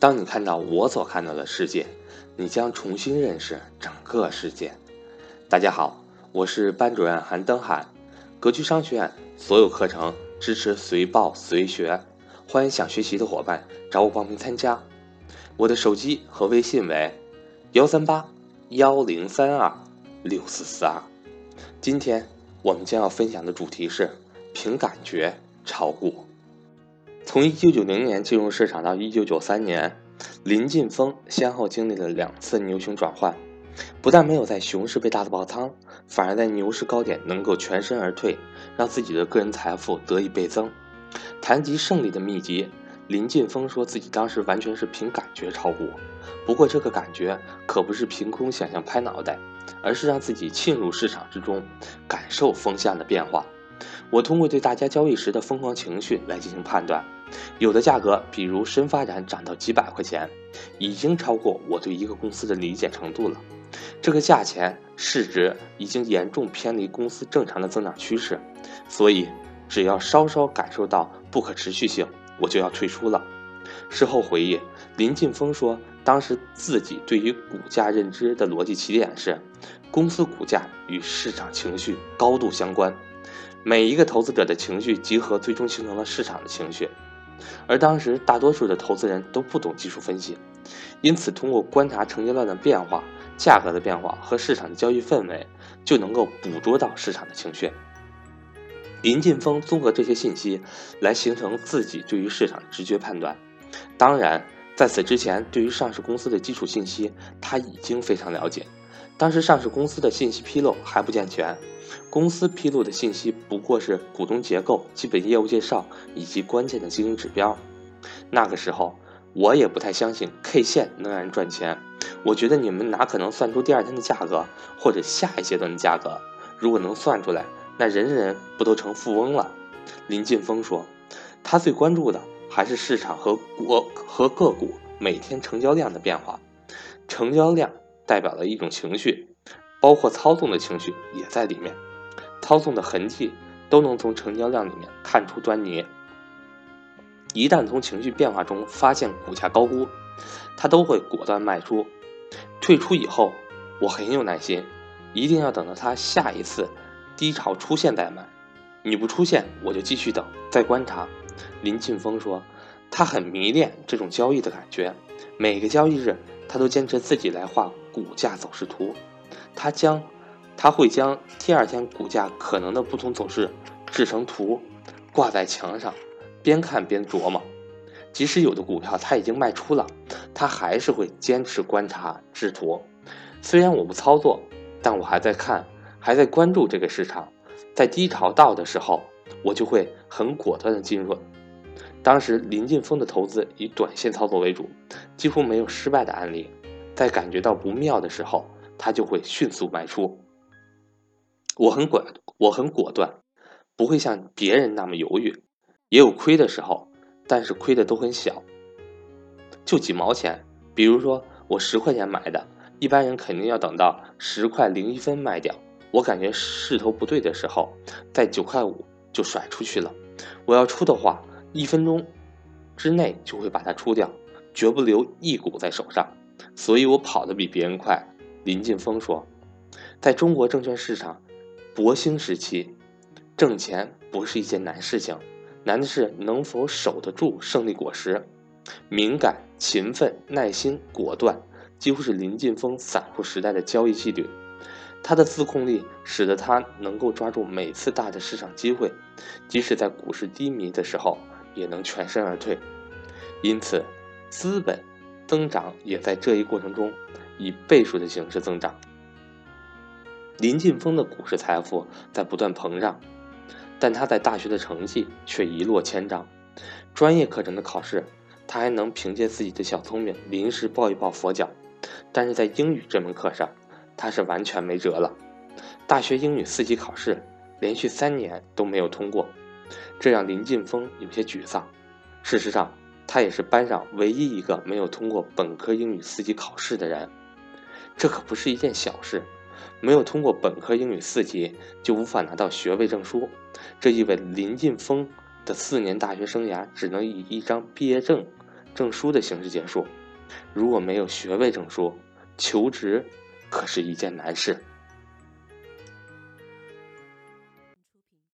当你看到我所看到的世界，你将重新认识整个世界。大家好，我是班主任韩登海，格局商学院所有课程支持随报随学，欢迎想学习的伙伴找我报名参加。我的手机和微信为幺三八幺零三二六四四二。今天我们将要分享的主题是凭感觉炒股。从一九九零年进入市场到一九九三年，林晋峰先后经历了两次牛熊转换，不但没有在熊市被大的爆仓，反而在牛市高点能够全身而退，让自己的个人财富得以倍增。谈及胜利的秘籍，林晋峰说自己当时完全是凭感觉炒股，不过这个感觉可不是凭空想象拍脑袋，而是让自己浸入市场之中，感受风向的变化。我通过对大家交易时的疯狂情绪来进行判断。有的价格，比如深发展涨到几百块钱，已经超过我对一个公司的理解程度了。这个价钱市值已经严重偏离公司正常的增长趋势，所以只要稍稍感受到不可持续性，我就要退出了。事后回忆，林晋峰说，当时自己对于股价认知的逻辑起点是，公司股价与市场情绪高度相关，每一个投资者的情绪集合，最终形成了市场的情绪。而当时大多数的投资人都不懂技术分析，因此通过观察成交量的变化、价格的变化和市场的交易氛围，就能够捕捉到市场的情绪。林晋峰综合这些信息来形成自己对于市场直觉判断。当然，在此之前，对于上市公司的基础信息他已经非常了解。当时上市公司的信息披露还不健全。公司披露的信息不过是股东结构、基本业务介绍以及关键的经营指标。那个时候，我也不太相信 K 线能让人赚钱。我觉得你们哪可能算出第二天的价格或者下一阶段的价格？如果能算出来，那人人不都成富翁了？林晋峰说，他最关注的还是市场和股和个股每天成交量的变化。成交量代表了一种情绪，包括操纵的情绪也在里面。操纵的痕迹都能从成交量里面看出端倪。一旦从情绪变化中发现股价高估，他都会果断卖出。退出以后，我很有耐心，一定要等到它下一次低潮出现再买。你不出现，我就继续等，再观察。林庆峰说，他很迷恋这种交易的感觉，每个交易日他都坚持自己来画股价走势图，他将。他会将第二天股价可能的不同走势制成图，挂在墙上，边看边琢磨。即使有的股票他已经卖出了，他还是会坚持观察制图。虽然我不操作，但我还在看，还在关注这个市场。在低潮到的时候，我就会很果断的进入。当时林晋峰的投资以短线操作为主，几乎没有失败的案例。在感觉到不妙的时候，他就会迅速卖出。我很果，我很果断，不会像别人那么犹豫，也有亏的时候，但是亏的都很小，就几毛钱。比如说我十块钱买的，一般人肯定要等到十块零一分卖掉。我感觉势头不对的时候，在九块五就甩出去了。我要出的话，一分钟之内就会把它出掉，绝不留一股在手上。所以我跑得比别人快。林晋峰说，在中国证券市场。博兴时期，挣钱不是一件难事情，难的是能否守得住胜利果实。敏感、勤奋、耐心、果断，几乎是林晋峰散户时代的交易纪律。他的自控力使得他能够抓住每次大的市场机会，即使在股市低迷的时候，也能全身而退。因此，资本增长也在这一过程中以倍数的形式增长。林晋峰的股市财富在不断膨胀，但他在大学的成绩却一落千丈。专业课程的考试，他还能凭借自己的小聪明临时抱一抱佛脚，但是在英语这门课上，他是完全没辙了。大学英语四级考试连续三年都没有通过，这让林晋峰有些沮丧。事实上，他也是班上唯一一个没有通过本科英语四级考试的人，这可不是一件小事。没有通过本科英语四级，就无法拿到学位证书。这意味着林晋峰的四年大学生涯只能以一张毕业证证书的形式结束。如果没有学位证书，求职可是一件难事。